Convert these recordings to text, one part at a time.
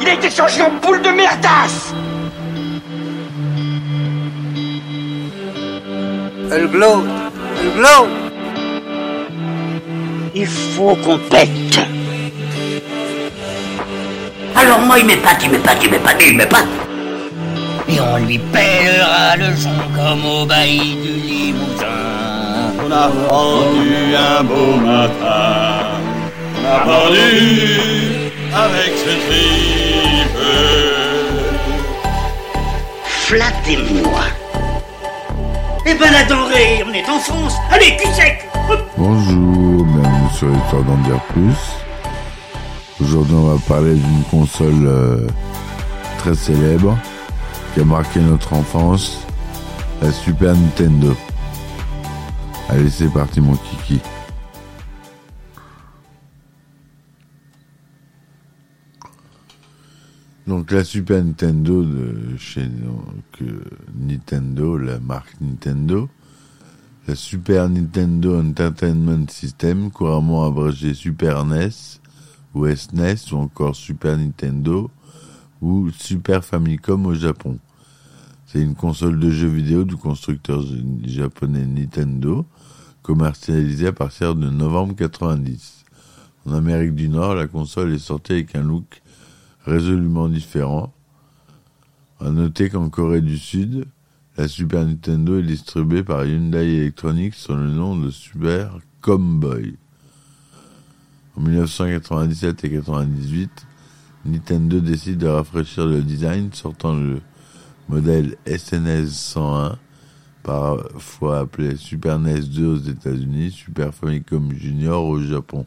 Il a été changé en boule de merdasse Elle glow Elle glow Il faut qu'on pète Alors moi, il m'épate, il m'épate, il m'épate, il m'épate. Et on lui pèlera le son comme au bailli du Limousin. On a vendu un beau matin. Avec ce tripe. Flattez-moi Eh ben la denrée, on est en France Allez, cul sec Bonjour, bienvenue sur Histoire d'en dire plus. Aujourd'hui, on va parler d'une console euh, très célèbre qui a marqué notre enfance, la Super Nintendo. Allez, c'est parti, mon kiki. Donc la Super Nintendo de chez Nintendo, la marque Nintendo, la Super Nintendo Entertainment System, couramment abrégé Super NES ou SNES ou encore Super Nintendo ou Super Famicom au Japon. C'est une console de jeux vidéo du constructeur japonais Nintendo, commercialisée à partir de novembre 90. En Amérique du Nord, la console est sortie avec un look résolument différent. À noter qu'en Corée du Sud, la Super Nintendo est distribuée par Hyundai Electronics sous le nom de Super Comboy. En 1997 et 98, Nintendo décide de rafraîchir le design, sortant le modèle SNES 101, parfois appelé Super NES 2 aux États-Unis, Super Famicom Junior au Japon.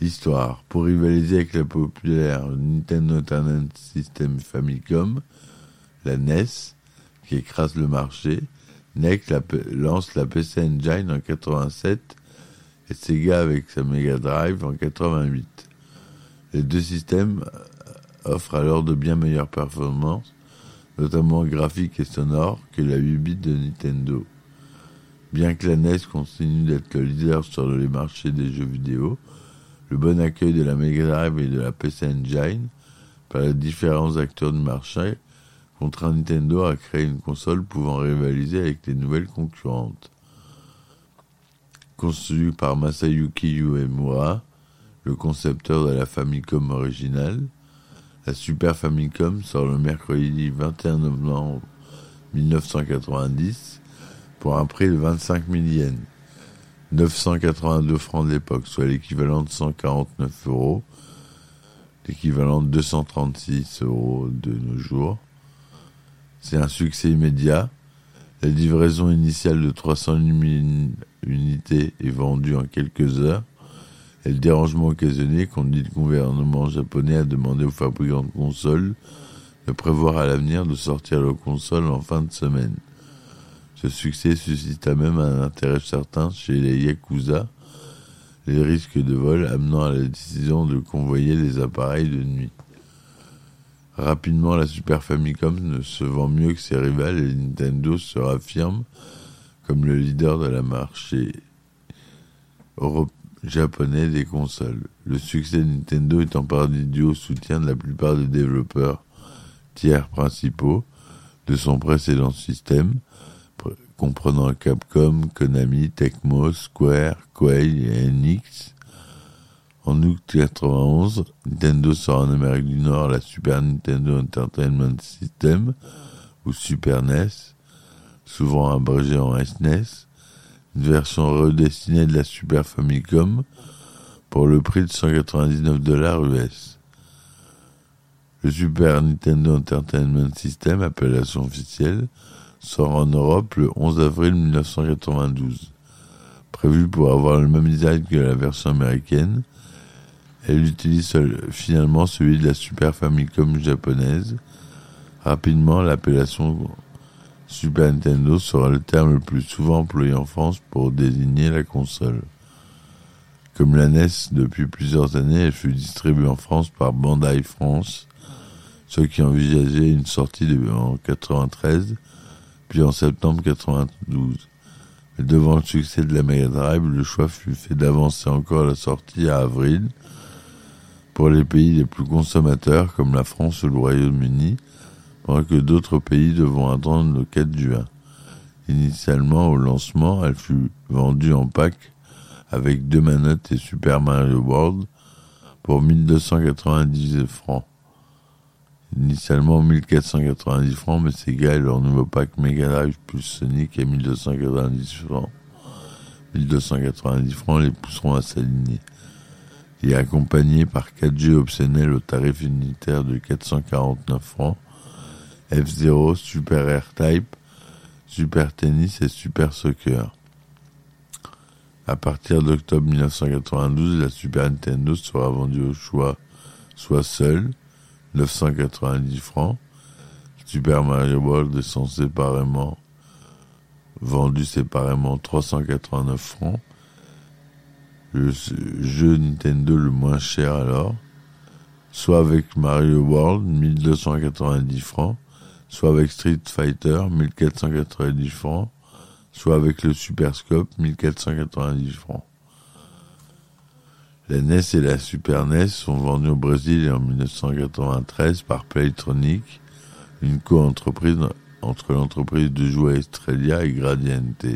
Histoire. Pour rivaliser avec la populaire Nintendo Entertainment System Famicom, la NES, qui écrase le marché, NEC la, lance la PC Engine en 87 et Sega avec sa Mega Drive en 88. Les deux systèmes offrent alors de bien meilleures performances, notamment graphiques et sonores, que la 8 bits de Nintendo. Bien que la NES continue d'être le leader sur les marchés des jeux vidéo, le bon accueil de la Mega Drive et de la PC Engine par les différents acteurs du marché contraint Nintendo à créer une console pouvant rivaliser avec les nouvelles concurrentes. Conçue par Masayuki Uemura, le concepteur de la Famicom originale, la Super Famicom sort le mercredi 21 novembre 1990 pour un prix de 25 000 yens. 982 francs de l'époque, soit l'équivalent de 149 euros, l'équivalent de 236 euros de nos jours. C'est un succès immédiat. La livraison initiale de 300 unités est vendue en quelques heures. Et le dérangement occasionné conduit le gouvernement japonais à demander aux fabricants de consoles de prévoir à l'avenir de sortir leurs consoles en fin de semaine. Ce succès suscita même un intérêt certain chez les Yakuza, les risques de vol amenant à la décision de convoyer les appareils de nuit. Rapidement, la Super Famicom ne se vend mieux que ses rivales et Nintendo se raffirme comme le leader de la marché japonais des consoles. Le succès de Nintendo est en partie au soutien de la plupart des développeurs tiers principaux de son précédent système, comprenant Capcom, Konami, Tecmo, Square, Koei et NX. En août 91, Nintendo sort en Amérique du Nord la Super Nintendo Entertainment System, ou Super NES, souvent abrégée en SNES, une version redessinée de la Super Famicom pour le prix de 199 dollars US. Le Super Nintendo Entertainment System, appellation officielle, sort en Europe le 11 avril 1992. Prévu pour avoir le même design que la version américaine, elle utilise finalement celui de la Super Famicom japonaise. Rapidement, l'appellation Super Nintendo sera le terme le plus souvent employé en France pour désigner la console. Comme la NES depuis plusieurs années, elle fut distribuée en France par Bandai France, ceux qui envisageaient une sortie en 93, puis en septembre 92. Mais devant le succès de la Mega Drive, le choix fut fait d'avancer encore la sortie à avril pour les pays les plus consommateurs comme la France ou le Royaume-Uni, pendant que d'autres pays devront attendre le 4 juin. Initialement, au lancement, elle fut vendue en pack avec deux manettes et Super Mario World pour 1290 francs. Initialement 1490 francs, mais Sega et leur nouveau pack Mega Drive plus Sonic à 1290 francs. 1290 francs les pousseront à s'aligner. Est accompagné par 4 jeux optionnels au tarif unitaire de 449 francs, F-Zero, Super R-Type, Super Tennis et Super Soccer. À partir d'octobre 1992, la Super Nintendo sera vendue au choix soit seule, 990 francs, Super Mario World étant séparément vendu séparément 389 francs, le jeu Nintendo le moins cher alors, soit avec Mario World 1290 francs, soit avec Street Fighter 1490 francs, soit avec le Super Scope 1490 francs. La NES et la Super NES sont vendues au Brésil en 1993 par Playtronic, une co-entreprise entre l'entreprise de jouets Estrella et Gradiente.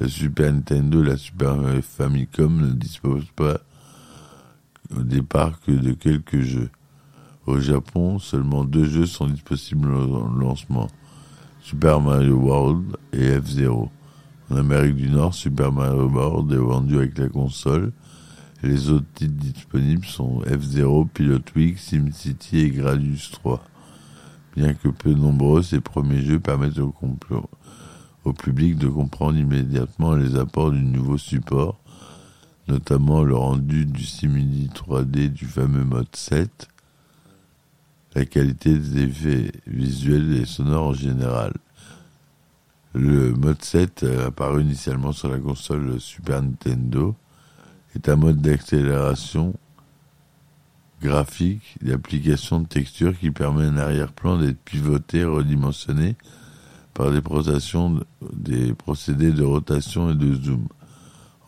La Super Nintendo et la Super Famicom ne disposent pas au départ que de quelques jeux. Au Japon, seulement deux jeux sont disponibles au lancement. Super Mario World et F-Zero. En Amérique du Nord, Super Mario World est vendu avec la console. Les autres titres disponibles sont F-Zero, Pilot Week, SimCity et Gradius 3. Bien que peu nombreux, ces premiers jeux permettent au, public de comprendre immédiatement les apports du nouveau support, notamment le rendu du simili 3D du fameux mode 7, la qualité des effets visuels et sonores en général. Le mode 7, apparu initialement sur la console Super Nintendo, est un mode d'accélération graphique d'application de texture qui permet un arrière-plan d'être pivoté, redimensionné par des, des procédés de rotation et de zoom,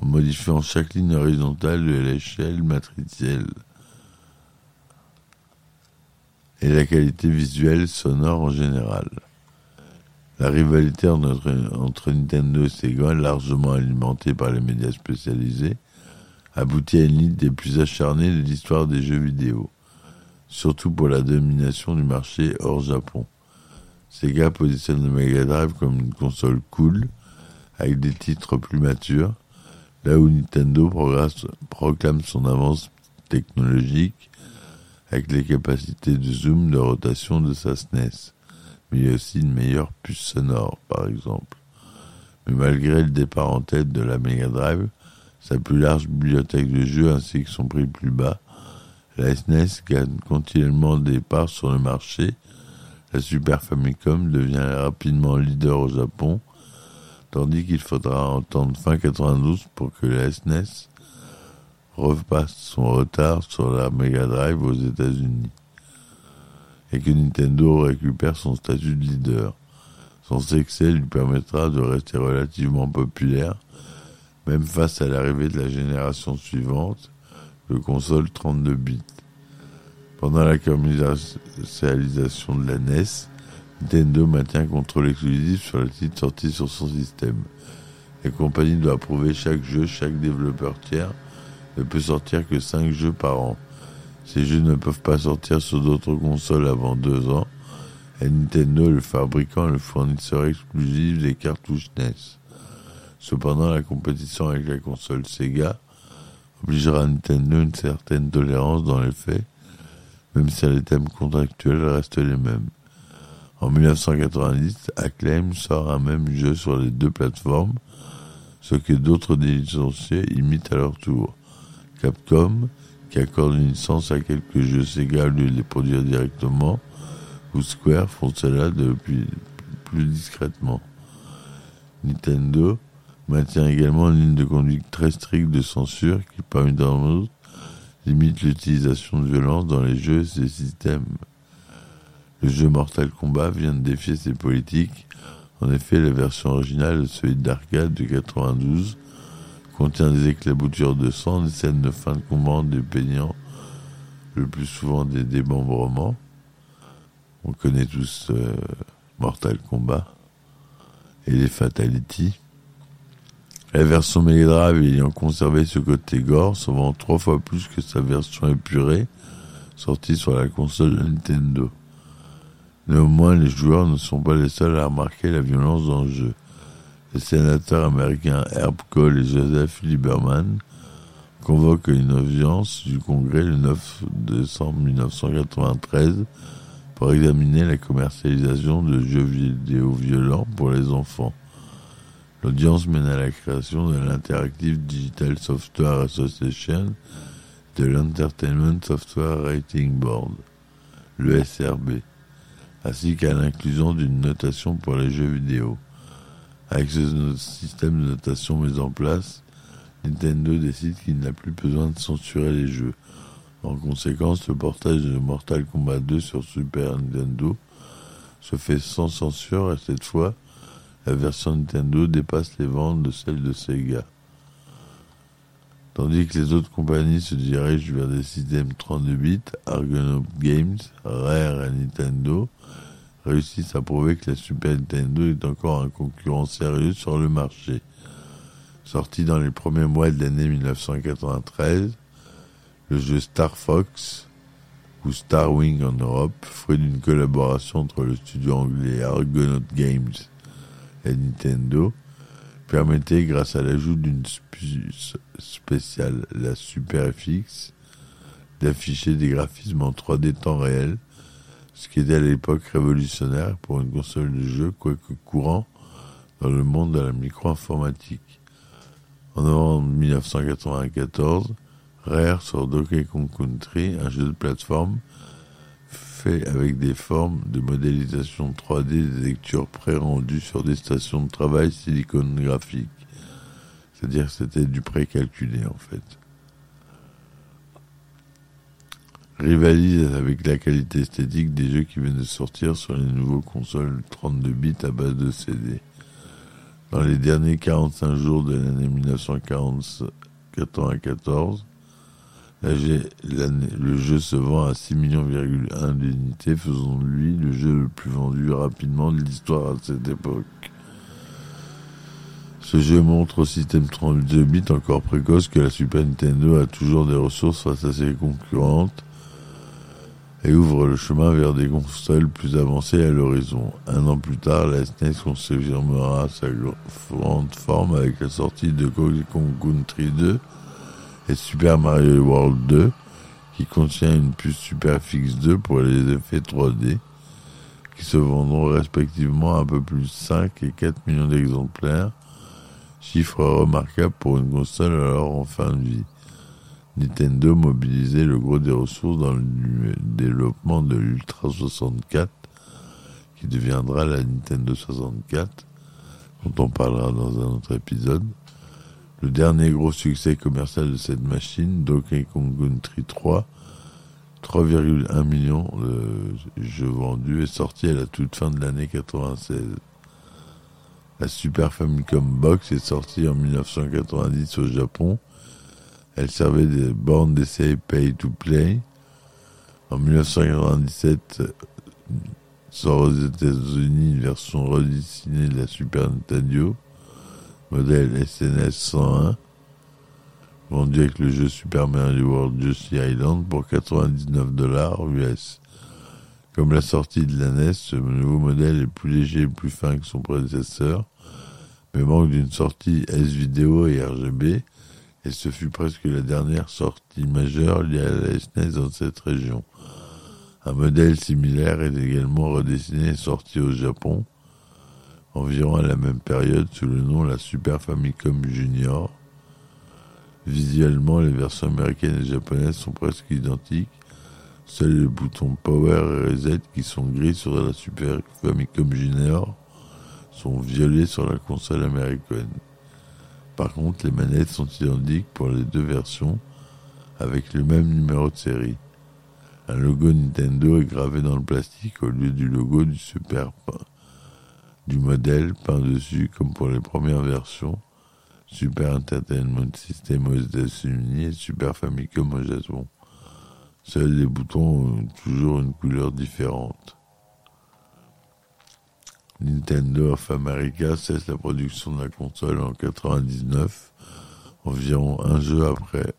en modifiant chaque ligne horizontale de l'échelle matricielle et la qualité visuelle sonore en général. La rivalité entre, Nintendo et Sega, largement alimentée par les médias spécialisés, aboutit à une lutte des plus acharnées de l'histoire des jeux vidéo, surtout pour la domination du marché hors Japon. Sega positionne le Mega Drive comme une console cool, avec des titres plus matures, là où Nintendo proclame son avance technologique avec les capacités de zoom de rotation de sa SNES, mais y a aussi une meilleure puce sonore, par exemple. Mais malgré le départ en tête de la Mega Drive, sa plus large bibliothèque de jeux ainsi que son prix plus bas, la SNES gagne continuellement des parts sur le marché. La Super Famicom devient rapidement leader au Japon, tandis qu'il faudra attendre fin 92 pour que la SNES repasse son retard sur la Mega Drive aux États-Unis et que Nintendo récupère son statut de leader. Son succès lui permettra de rester relativement populaire, même face à l'arrivée de la génération suivante, de consoles 32 bits. Pendant la commercialisation de la NES, Nintendo maintient un contrôle exclusif sur les titres sortis sur son système. La compagnie doit approuver chaque jeu, chaque développeur tiers ne peut sortir que 5 jeux par an. Ces jeux ne peuvent pas sortir sur d'autres consoles avant 2 ans, et Nintendo le fabricant le fournisseur exclusif des cartouches NES. Cependant, la compétition avec la console Sega obligera Nintendo une certaine tolérance dans les faits, même si les thèmes contractuels restent les mêmes. En 1990, Acclaim sort un même jeu sur les deux plateformes, ce que d'autres licenciés imitent à leur tour. Capcom, qui accorde une licence à quelques jeux Sega au lieu de les produire directement, ou Square font cela depuis plus discrètement. Nintendo maintient également une ligne de conduite très stricte de censure qui, parmi d'autres, limite l'utilisation de violence dans les jeux et ses systèmes. Le jeu Mortal Kombat vient de défier ces politiques En effet, la version originale de celui d'arcade de 92 contient des éclaboussures de sang, des scènes de fin de combat des peignants, le plus souvent des démembrements. On connaît tous euh, Mortal Kombat et les Fatality. La version Mega Drive ayant conservé ce côté gore se vend trois fois plus que sa version épurée sortie sur la console Nintendo. Néanmoins, les joueurs ne sont pas les seuls à remarquer la violence dans le jeu. Les sénateurs américains Herb Cole et Joseph Lieberman convoquent une audience du Congrès le 9 décembre 1993 pour examiner la commercialisation de jeux vidéo violents pour les enfants. L'audience mène à la création de l'Interactive Digital Software Association de l'Entertainment Software Rating Board, le SRB, ainsi qu'à l'inclusion d'une notation pour les jeux vidéo. Avec ce système de notation mis en place, Nintendo décide qu'il n'a plus besoin de censurer les jeux. En conséquence, le portage de Mortal Kombat 2 sur Super Nintendo se fait sans censure et cette fois, la version Nintendo dépasse les ventes de celle de Sega. Tandis que les autres compagnies se dirigent vers des systèmes 32 bits, Argonaut Games, Rare et Nintendo réussissent à prouver que la Super Nintendo est encore un concurrent sérieux sur le marché. Sorti dans les premiers mois de l'année 1993, le jeu Star Fox, ou Star Wing en Europe, fruit d'une collaboration entre le studio anglais Argonaut Games Nintendo, permettait, grâce à l'ajout d'une spéciale, la Super FX, d'afficher des graphismes en 3D temps réel, ce qui était à l'époque révolutionnaire pour une console de jeu, quoique courant dans le monde de la micro-informatique. En novembre 1994, Rare sort Donkey Kong Country, un jeu de plateforme avec des formes de modélisation 3D des lectures pré-rendues sur des stations de travail siliconographiques. C'est-à-dire que c'était du pré-calculé en fait. Rivalise avec la qualité esthétique des jeux qui viennent de sortir sur les nouveaux consoles 32 bits à base de CD. Dans les derniers 45 jours de l'année 1994, le jeu se vend à 6 millions d'unités, faisant de lui le jeu le plus vendu rapidement de l'histoire à cette époque. Ce jeu montre au système 32 bits encore précoce que la Super Nintendo a toujours des ressources face à ses concurrentes et ouvre le chemin vers des consoles plus avancées à l'horizon. Un an plus tard, la SNES confirmera sa grande forme avec la sortie de Kong Country 2 et Super Mario World 2 qui contient une puce Super FX 2 pour les effets 3D qui se vendront respectivement un peu plus de 5 et 4 millions d'exemplaires, chiffre remarquable pour une console alors en fin de vie. Nintendo mobilisait le gros des ressources dans le développement de l'Ultra 64 qui deviendra la Nintendo 64 dont on parlera dans un autre épisode. Le dernier gros succès commercial de cette machine, Donkey Kong Country 3, 3,1 millions de jeux vendus, est sorti à la toute fin de l'année 96. La Super Famicom Box est sortie en 1990 au Japon. Elle servait des bornes d'essai pay to play. En 1997, sort aux États-Unis une version redessinée de la Super Nintendo modèle SNS 101, vendu avec le jeu Super Mario World Juicy Island pour 99 dollars US. Comme la sortie de la NES, ce nouveau modèle est plus léger et plus fin que son prédécesseur, mais manque d'une sortie S-Vidéo et RGB, et ce fut presque la dernière sortie majeure liée à la SNES dans cette région. Un modèle similaire est également redessiné et sorti au Japon, environ à la même période sous le nom la Super Famicom Junior. Visuellement, les versions américaines et japonaises sont presque identiques. Seuls les boutons Power et Reset qui sont gris sur la Super Famicom Junior sont violets sur la console américaine. Par contre, les manettes sont identiques pour les deux versions avec le même numéro de série. Un logo Nintendo est gravé dans le plastique au lieu du logo du Super du modèle peint dessus comme pour les premières versions Super Entertainment System aux États-Unis et Super Famicom au Japon. Seuls les boutons ont toujours une couleur différente. Nintendo of America cesse la production de la console en 99, environ un jeu après,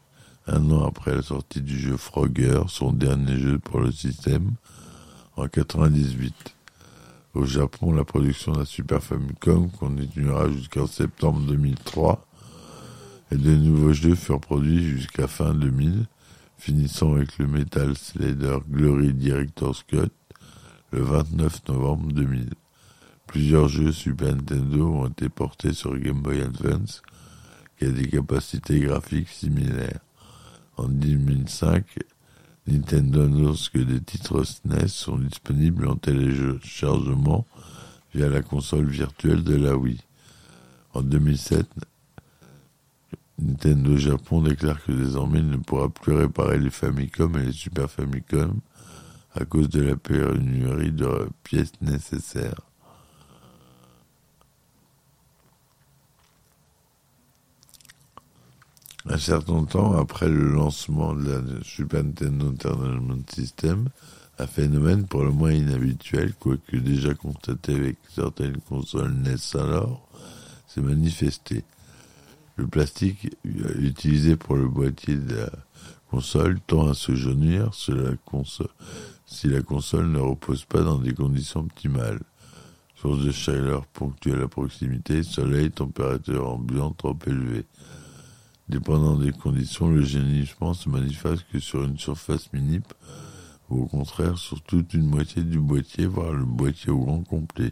un an après la sortie du jeu Frogger, son dernier jeu pour le système, en 98. Au Japon, la production de la Super Famicom continuera jusqu'en septembre 2003 et de nouveaux jeux furent produits jusqu'à fin 2000, finissant avec le Metal Slader Glory Director's Cut le 29 novembre 2000. Plusieurs jeux Super Nintendo ont été portés sur Game Boy Advance, qui a des capacités graphiques similaires. En 2005, Nintendo annonce que des titres SNES sont disponibles en téléchargement via la console virtuelle de la Wii. En 2007, Nintendo Japon déclare que désormais il ne pourra plus réparer les Famicom et les Super Famicom à cause de la pénurie de pièces nécessaires. Un certain temps après le lancement de la Super Nintendo Entertainment System, un phénomène pour le moins inhabituel, quoique déjà constaté avec certaines consoles NES alors, s'est manifesté. Le plastique utilisé pour le boîtier de la console tend à se jaunir si la console, si la console ne repose pas dans des conditions optimales. Source de chaleur ponctuelle à proximité, soleil, température ambiante trop élevée. Dépendant des conditions, le jaunissement se manifeste que sur une surface minime ou au contraire sur toute une moitié du boîtier, voire le boîtier au grand complet.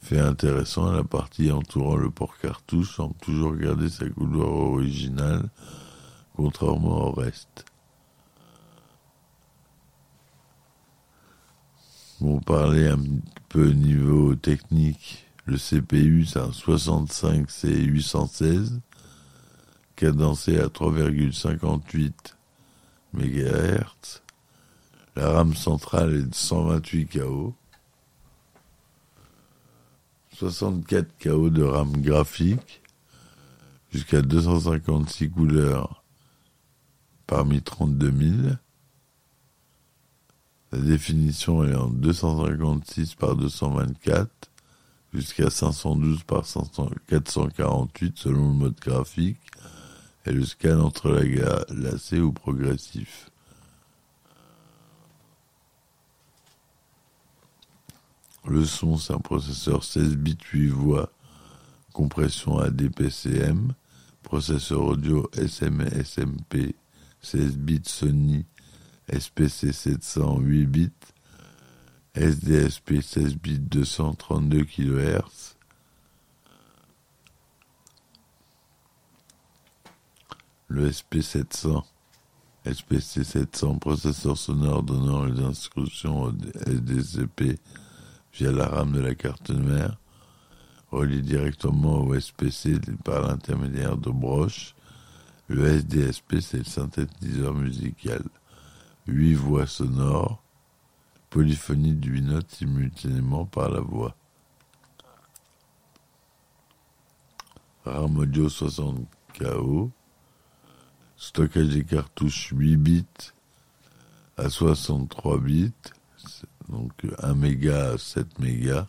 Fait intéressant, la partie entourant le port cartouche semble toujours garder sa couleur originale, contrairement au reste. Pour parler un peu niveau technique, le CPU, c'est un 65C816, cadencé à 3,58 MHz. La RAM centrale est de 128 KO. 64 KO de RAM graphique, jusqu'à 256 couleurs parmi 32 000. La définition est en 256 par 224 jusqu'à 512 par 448 selon le mode graphique et le scan entre la lacé ou progressif. Le son, c'est un processeur 16 bits 8 voix, compression ADPCM, processeur audio SM-SMP 16 bits Sony SPC 700 8 bits, SDSP 16 bits 232 kHz, le SP700, SPC 700, processeur sonore donnant les instructions au SDCP via la RAM de la carte mère, relié directement au SPC par l'intermédiaire de broches. Le SDSP, c'est le synthétiseur musical. Huit voix sonores, polyphonie de 8 notes simultanément par la voix. RAM audio 60 KO, stockage des cartouches 8 bits à 63 bits, donc 1 méga à 7 mégas.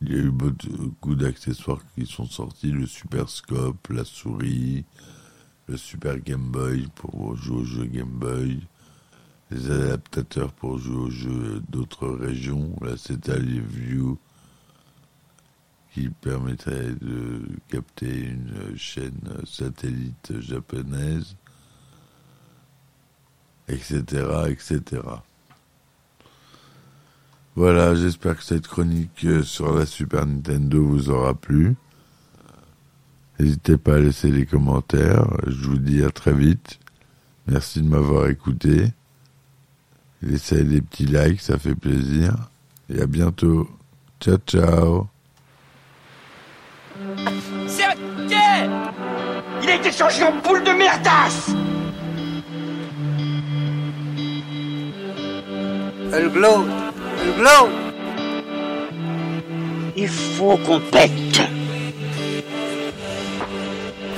Il y a eu beaucoup d'accessoires qui sont sortis, le Super Scope, la souris, Super Game Boy pour jouer aux jeux Game Boy, les adaptateurs pour jouer aux jeux d'autres régions, la View qui permettrait de capter une chaîne satellite japonaise, etc., etc. Voilà, j'espère que cette chronique sur la Super Nintendo vous aura plu. N'hésitez pas à laisser des commentaires. Je vous dis à très vite. Merci de m'avoir écouté. Laissez des petits likes, ça fait plaisir. Et à bientôt. Ciao, ciao. C'est Il a été changé en boule de merdasse Elle glow. Elle glow. Il faut qu'on pète.